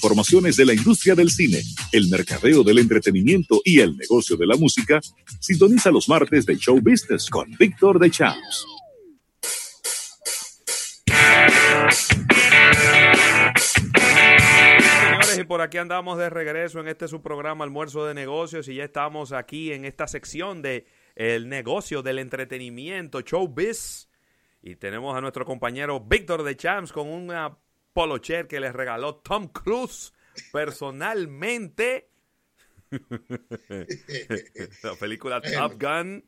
informaciones de la industria del cine, el mercadeo del entretenimiento y el negocio de la música, sintoniza los martes de Show Business con Víctor de Champs. Señores, y por aquí andamos de regreso en este su programa Almuerzo de Negocios y ya estamos aquí en esta sección de el negocio del entretenimiento, Show Biz. Y tenemos a nuestro compañero Víctor de Champs con una polo chair que le regaló Tom Cruise personalmente. La película Top Gun.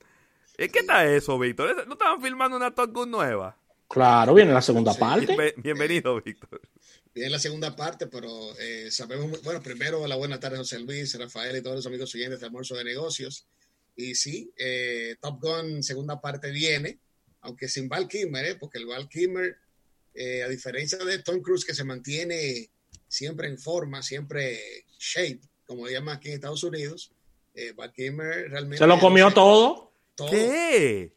¿Qué está eso, Víctor? ¿No estaban filmando una Top Gun nueva? Claro, viene la segunda parte. Bienvenido, Víctor. Viene la segunda parte, pero eh, sabemos, bueno, primero la buena tarde, José Luis, Rafael y todos los amigos siguientes de Almuerzo de Negocios. Y sí, eh, Top Gun segunda parte viene, aunque sin Val Kilmer, ¿eh? porque el Val Kilmer, eh, a diferencia de Tom Cruise, que se mantiene siempre en forma, siempre shape, como llama aquí en Estados Unidos, eh, Val Kilmer realmente... ¿Se lo comió todo? todo? ¿Qué?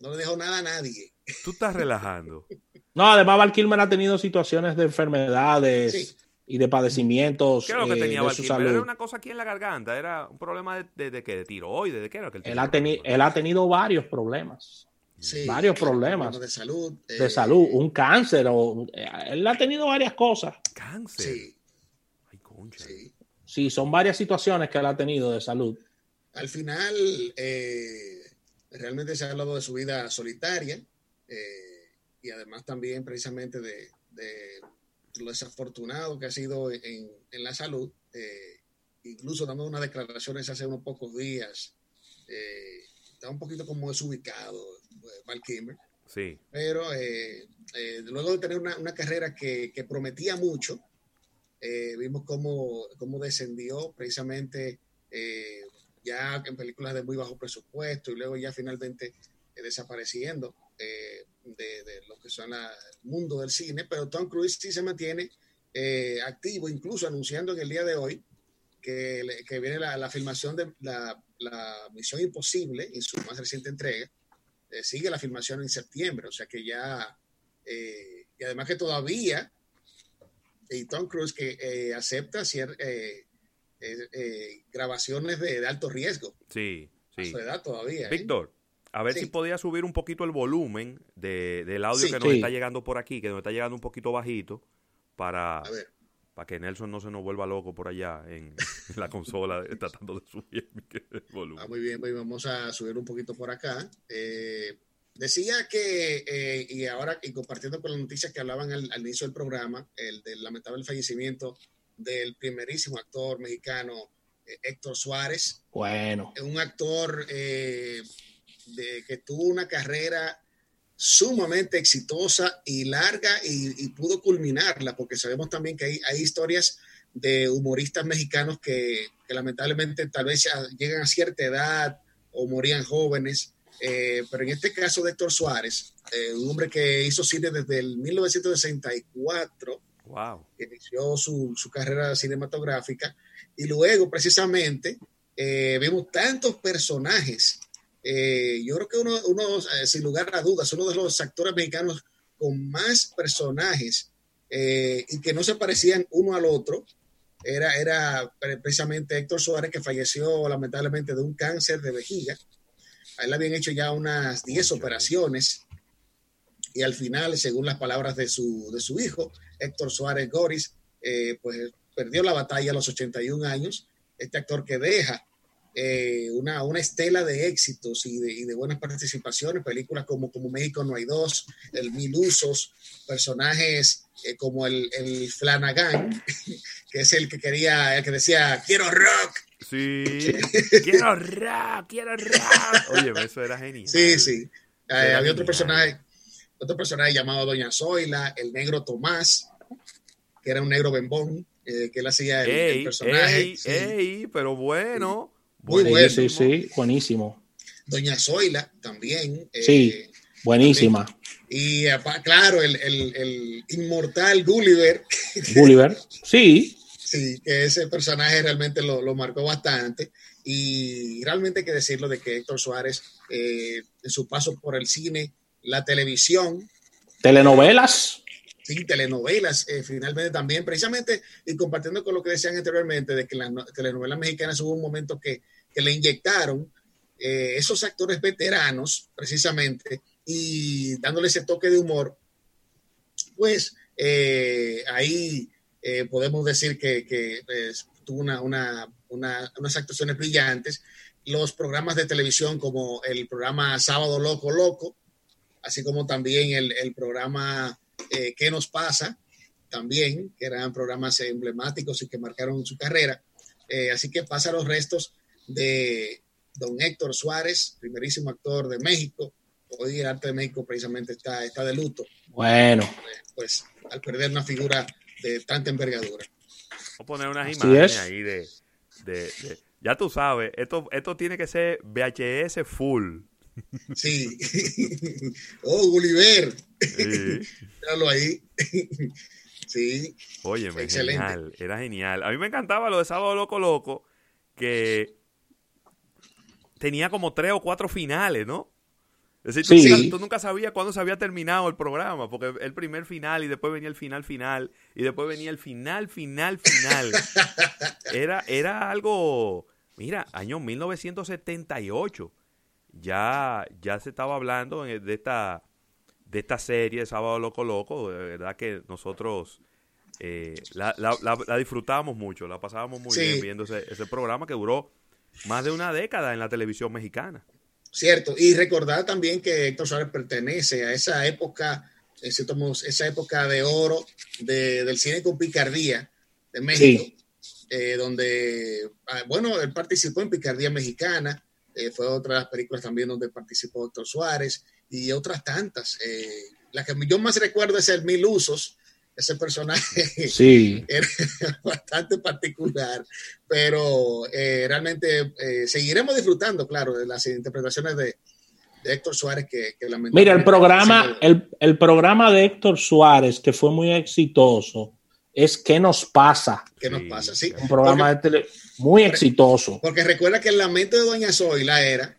No le dejó nada a nadie. Tú estás relajando. No, además Val Kilmer ha tenido situaciones de enfermedades Sí. y de padecimientos ¿Qué era lo que eh, tenía de Val su Kilmer? salud. Era una cosa aquí en la garganta, era un problema de, de, de de tiroides, de qué era que él Él tenía ha, teni- él ha tenido varios problemas Sí, Varios problemas. de salud. de eh, salud, un cáncer, o, él ha tenido varias cosas. Cáncer. Sí, Ay, concha. sí. Sí, son varias situaciones que él ha tenido de salud. Al final, eh, realmente se ha hablado de su vida solitaria eh, y además también precisamente de, de lo desafortunado que ha sido en, en la salud, eh, incluso dando unas declaraciones hace unos pocos días. eh, está un poquito como desubicado eh, Val Kilmer, Sí. pero eh, eh, luego de tener una, una carrera que, que prometía mucho, eh, vimos cómo, cómo descendió precisamente ya en películas de muy bajo presupuesto y luego ya finalmente desapareciendo de, de lo que son la- el mundo del cine, pero Tom Cruise sí se mantiene activo, incluso anunciando en el día de hoy que, le- que viene la, la filmación de la, la Misión Imposible en su más reciente entrega. Eh, sigue la filmación en septiembre, o sea que ya, eh, y además que todavía, y Tom Cruise que eh, acepta hacer eh, eh, eh, grabaciones de, de alto riesgo, Sí, a sí. su edad todavía. ¿eh? Víctor, a ver Sí. si podía subir un poquito el volumen de, del audio Sí. que nos Sí. está llegando por aquí, que nos está llegando un poquito bajito, para, A ver, para que Nelson no se nos vuelva loco por allá en, en la consola eh, tratando de subir el volumen. ah, muy bien, pues vamos a subir un poquito por acá. Eh, decía que, eh, y ahora, y compartiendo con las noticias que hablaban al, al inicio del programa, el del lamentable fallecimiento del primerísimo actor mexicano eh, Héctor Suárez, Bueno, un actor eh, de, que tuvo una carrera sumamente exitosa y larga y, y pudo culminarla, porque sabemos también que hay, hay historias de humoristas mexicanos que, que lamentablemente tal vez llegan a cierta edad o morían jóvenes, eh, pero en este caso de Héctor Suárez, eh, un hombre que hizo cine desde el 1964, Wow. inició su, su carrera cinematográfica y luego precisamente eh, vemos tantos personajes. Eh, yo creo que uno, uno eh, sin lugar a dudas, uno de los actores mexicanos con más personajes eh, y que no se parecían uno al otro. Era, era pre- precisamente Héctor Suárez que falleció lamentablemente de un cáncer de vejiga. A él le habían hecho ya unas 10 operaciones y al final, según las palabras de su, de su hijo, Héctor Suárez Goris, eh, pues perdió la batalla a los 81 años. Este actor que deja eh, una, una estela de éxitos y de, y de buenas participaciones, películas como, como México no hay dos, El Mil Usos, personajes eh, como el, el Flanagan, que es el que quería, el que decía, quiero rock. Sí. quiero rap, quiero rap. Oye, eso era genial. Sí, sí. Eh, había otro personaje, otro personaje llamado Doña Zoila, el negro Tomás, que era un negro bembón, eh, que él hacía el, personaje. ey, sí. ey, pero bueno. Muy sí, bueno. sí, sí, buenísimo. Doña Zoila también. eh, Sí. Buenísima. Y claro, el, el- el inmortal Gulliver, Gulliver. Sí, sí, que ese personaje realmente lo, lo marcó bastante. Y realmente hay que decirlo de que Héctor Suárez, eh, en su paso por el cine, la televisión, telenovelas. Sí, telenovelas, eh, finalmente también, precisamente, y compartiendo con lo que decían anteriormente, de que las telenovelas mexicanas hubo un momento que, que le inyectaron eh, esos actores veteranos, precisamente, y dándole ese toque de humor, pues eh, ahí podemos decir que, que pues, tuvo una, una, unas actuaciones brillantes. Los programas de televisión como el programa Sábado Loco Loco, así como también el, el programa eh, ¿Qué nos pasa? También, que eran programas emblemáticos y que marcaron su carrera. Eh, así que pasa los restos de don Héctor Suárez, primerísimo actor de México. Hoy el arte de México precisamente está, está de luto. Bueno. Pues al perder una figura de tanta envergadura. Voy a poner unas imágenes ahí de, de, Ya tú sabes, esto, esto tiene que ser VHS full. Sí. oh, Gulliver. Sí. ahí. sí. Oye, genial. Era genial. A mí me encantaba lo de Sábado Loco Loco, que tenía como tres o cuatro finales, ¿no? Es decir, tú, nunca, sabías cuándo se había terminado el programa, porque el primer final y después venía el final final y después venía el final final final. era, era algo, mira, año 1978 ya, ya se estaba hablando de esta, de esta serie Sábado Loco Loco, de verdad que nosotros eh, la, la, disfrutábamos mucho, la pasábamos muy bien viendo ese, ese programa que duró más de una década en la televisión mexicana. Cierto, y recordar también que Héctor Suárez pertenece a esa época, esa época de oro del cine con picardía de México, eh, donde, ah, bueno, él participó en Picardía Mexicana, eh, fue otra de las películas también donde participó Héctor Suárez y otras tantas. Eh, la que yo más recuerdo es el Mil Usos, ese personaje sí. era bastante particular, pero eh, realmente seguiremos disfrutando, claro, de las interpretaciones de, Héctor Suárez que, que Mira, el programa, el, el, programa de Héctor Suárez, que fue muy exitoso, es ¿Qué nos pasa? ¿Qué nos pasa? Sí. Un programa de tele muy exitoso. Porque recuerda que el lamento de Doña Zoila era,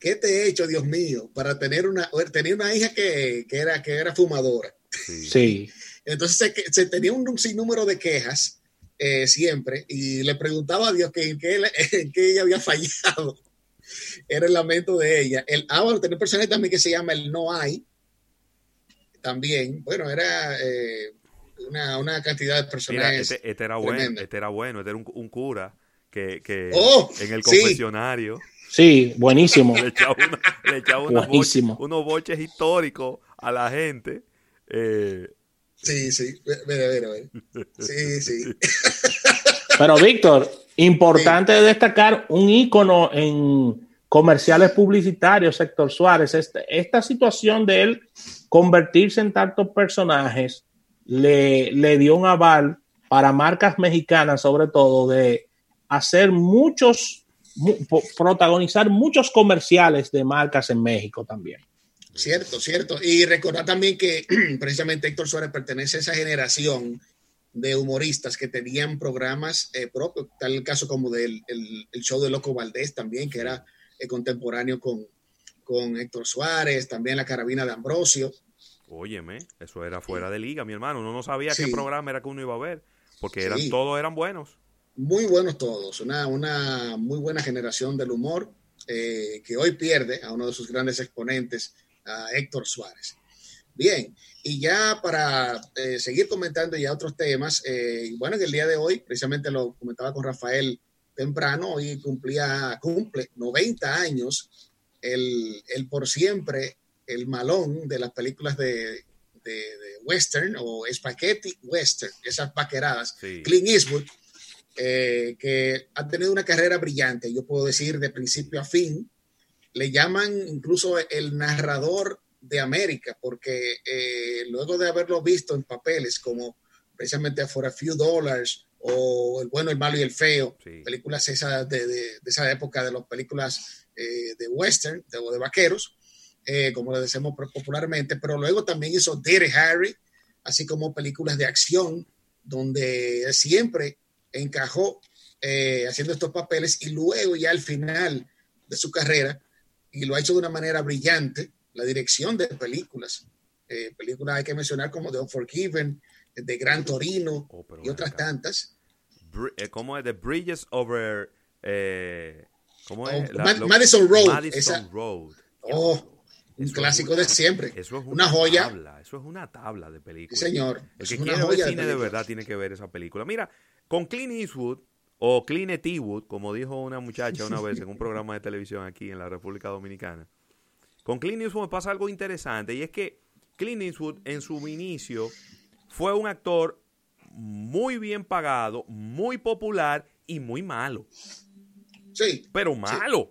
¿qué te he hecho, Dios mío, para tener una, tenía una hija que, que, era, que era fumadora? Sí. Entonces se, tenía un, sinnúmero de quejas eh, siempre y le preguntaba a Dios que en qué, ella había fallado. Era el lamento de ella. El, ah, bueno, tenía un personaje también que se llama el No Hay. También, bueno, era... Eh, una, cantidad de personajes. este, este, era bueno, este era bueno, este era un, cura que, que oh, en el confesionario. Sí, buenísimo. le echaba, unos, boches, históricos a la gente. Eh, sí, sí, Sí, sí. Pero Víctor, importante destacar un ícono en comerciales publicitarios, Héctor Suárez, esta, esta situación de él convertirse en tantos personajes le, le dio un aval para marcas mexicanas, sobre todo, de hacer muchos, protagonizar muchos comerciales de marcas en México también. Cierto, cierto. Y recordar también que precisamente Héctor Suárez pertenece a esa generación de humoristas que tenían programas eh, propios, tal el caso como del el, show de Loco Valdés también, que era eh, contemporáneo con, con Héctor Suárez, también la carabina de Ambrosio. Óyeme, eso era fuera de liga, mi hermano. Uno no sabía qué programa era que uno iba a ver, porque eran, todos eran buenos. Muy buenos todos, una, una muy buena generación del humor eh, que hoy pierde a uno de sus grandes exponentes, a Héctor Suárez. Bien, y ya para eh, seguir comentando ya otros temas, eh, bueno, en el día de hoy, precisamente lo comentaba con Rafael temprano, hoy cumplía, cumple 90 años el, el por siempre el malón de las películas de, western o spaghetti western, esas paqueradas, Clint Eastwood, eh, que ha tenido una carrera brillante, yo puedo decir de principio a fin. Le llaman incluso el narrador de América, porque eh, luego de haberlo visto en papeles como precisamente For a Few Dollars o El bueno, el malo y el feo, películas esas de, esa época de las películas eh, de western o de vaqueros, eh, como le decimos popularmente, pero luego también hizo Dirty Harry, así como películas de acción, donde siempre encajó eh, haciendo estos papeles y luego ya al final de su carrera, y lo ha hecho de una manera brillante, la dirección de películas. Eh, películas hay que mencionar como The Unforgiven, de Gran Torino Oh, y otras acá. tantas. Bri- eh, ¿Cómo es? The Bridges over. Eh, ¿Cómo Oh, es? Ma- Madison Road, Madison esa- Road. Oh, un Eso es clásico una- de siempre. Eso es una, Una joya. tabla. Eso es una tabla de Sí, películas. señor. El Es que una quiere ver joya de cine de película. verdad tiene que ver esa película. Mira, con Clint Eastwood o Clint Eastwood, como dijo una muchacha una vez en un programa de televisión aquí en la República Dominicana, con Clint Eastwood me pasa algo interesante y es que Clint Eastwood en su inicio fue un actor muy bien pagado, muy popular y muy malo. Sí, Pero malo.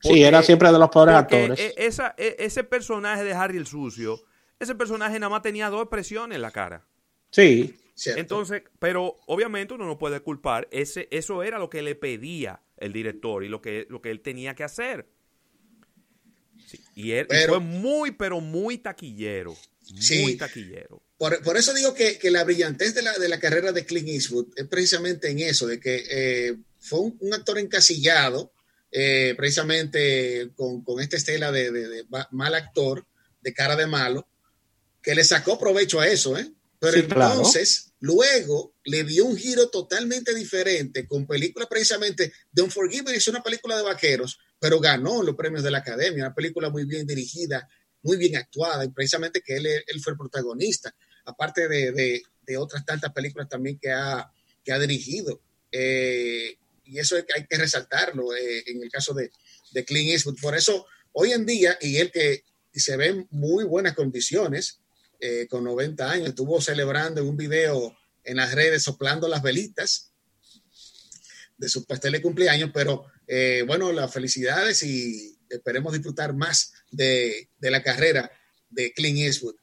Sí, era siempre de los peores Porque actores. e- esa- e- ese personaje de Harry el Sucio, ese personaje nada más tenía dos expresiones en la cara. Sí, cierto. Entonces, pero obviamente uno no puede culpar, ese, eso era lo que le pedía el director y lo que, lo que él tenía que hacer. Sí, y él Pero- fue muy, pero muy taquillero. Muy Sí. taquillero. Por, por eso digo que, que la brillantez de la, de la carrera de Clint Eastwood es precisamente en eso, de que eh, fue un, un actor encasillado, eh, precisamente con, con esta estela de, de- de ma- mal actor, de cara de malo, que le sacó provecho a eso, ¿eh? Pero Sí, claro. entonces, luego le dio un giro totalmente diferente con películas precisamente de Unforgiven, es una película de vaqueros, pero ganó los premios de la Academia, una película muy bien dirigida, muy bien actuada, y precisamente que él, él fue el protagonista aparte de, de- de otras tantas películas también que ha, que ha dirigido. Eh, y eso hay que- hay que resaltarlo eh, en el caso de, de Clint Eastwood. Por eso, hoy en día, y él que se ve en muy buenas condiciones, eh, con 90 años, estuvo celebrando un video en las redes soplando las velitas de su pastel de cumpleaños, pero eh, bueno, las felicidades y esperemos disfrutar más de, de la carrera de Clint Eastwood.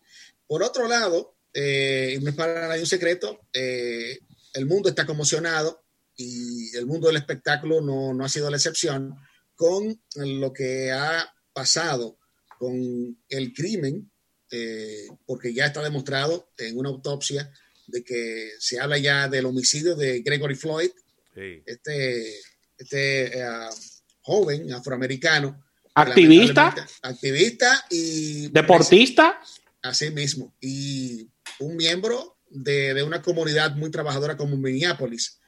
Por otro lado, eh, no es para nadie un secreto, eh, el mundo está conmocionado y el mundo del espectáculo no, no ha sido la excepción con lo que ha pasado con el crimen, eh, porque ya está demostrado en una autopsia de que se habla ya del homicidio de Gregory Floyd, Sí. este, este eh, joven afroamericano. Activista. Activista y deportista. Así mismo. Y un miembro de, de una comunidad muy trabajadora como Minneapolis.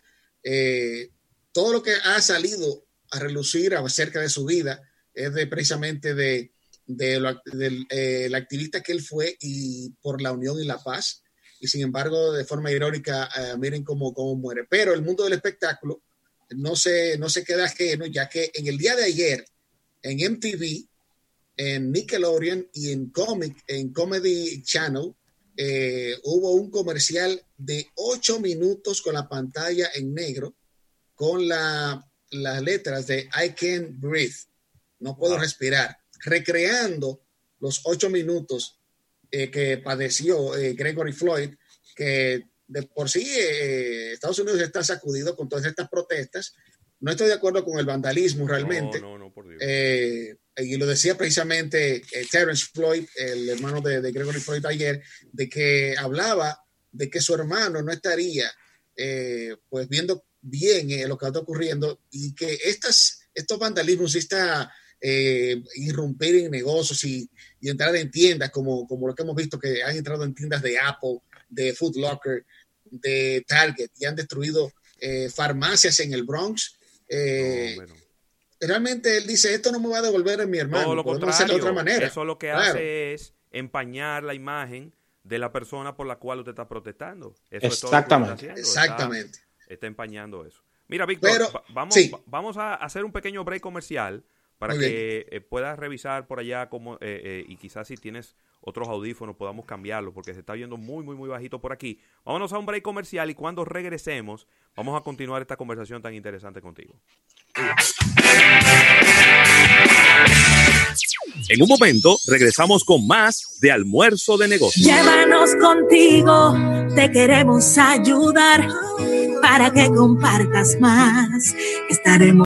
Eh, todo lo que ha salido a relucir acerca de su vida es de precisamente de, de lo- del eh, activista que él fue y por la unión y la paz. Y sin embargo, de forma irónica, eh, miren cómo, cómo muere. Pero el mundo del espectáculo no se, no se queda ajeno, ya que en el día de ayer, en MTV, en Nickelodeon y en Comic, en Comedy Channel, eh, hubo un comercial de ocho minutos con la pantalla en negro, con la, las letras de I can't breathe, no puedo Wow. respirar, recreando los ocho minutos eh, que padeció eh, Gregory Floyd, que de por sí eh, Estados Unidos está sacudido con todas estas protestas. No estoy de acuerdo con el vandalismo realmente. No, no, no, por Dios. Y lo decía precisamente Terence Floyd, el hermano de, de Gregory Floyd ayer, de que hablaba de que su hermano no estaría pues viendo bien lo que está ocurriendo y que estas, estos vandalismos, esta eh, irrumpir en negocios y, y entrar en tiendas como, como lo que hemos visto que han entrado en tiendas de Apple, de Foot Locker, de Target y han destruido eh, farmacias en el Bronx. Eh, No, bueno. realmente él dice, esto no me va a devolver en mi hermano, Todo lo podemos contrario. hacerlo de otra manera. Eso lo que Claro. hace es empañar la imagen de la persona por la cual usted está protestando. Eso es todo Exactamente. está haciendo, Exactamente. Está, está empañando eso. Mira, Víctor, vamos, sí. vamos a hacer un pequeño break comercial para Muy que eh, puedas revisar por allá cómo, eh, eh, y quizás si tienes otros audífonos podamos cambiarlos porque se está viendo muy, muy, muy bajito por aquí. Vámonos a un break comercial y cuando regresemos vamos a continuar esta conversación tan interesante contigo. En un momento regresamos con más de almuerzo de negocios. Llévanos contigo, te queremos ayudar para que compartas más. Estaremos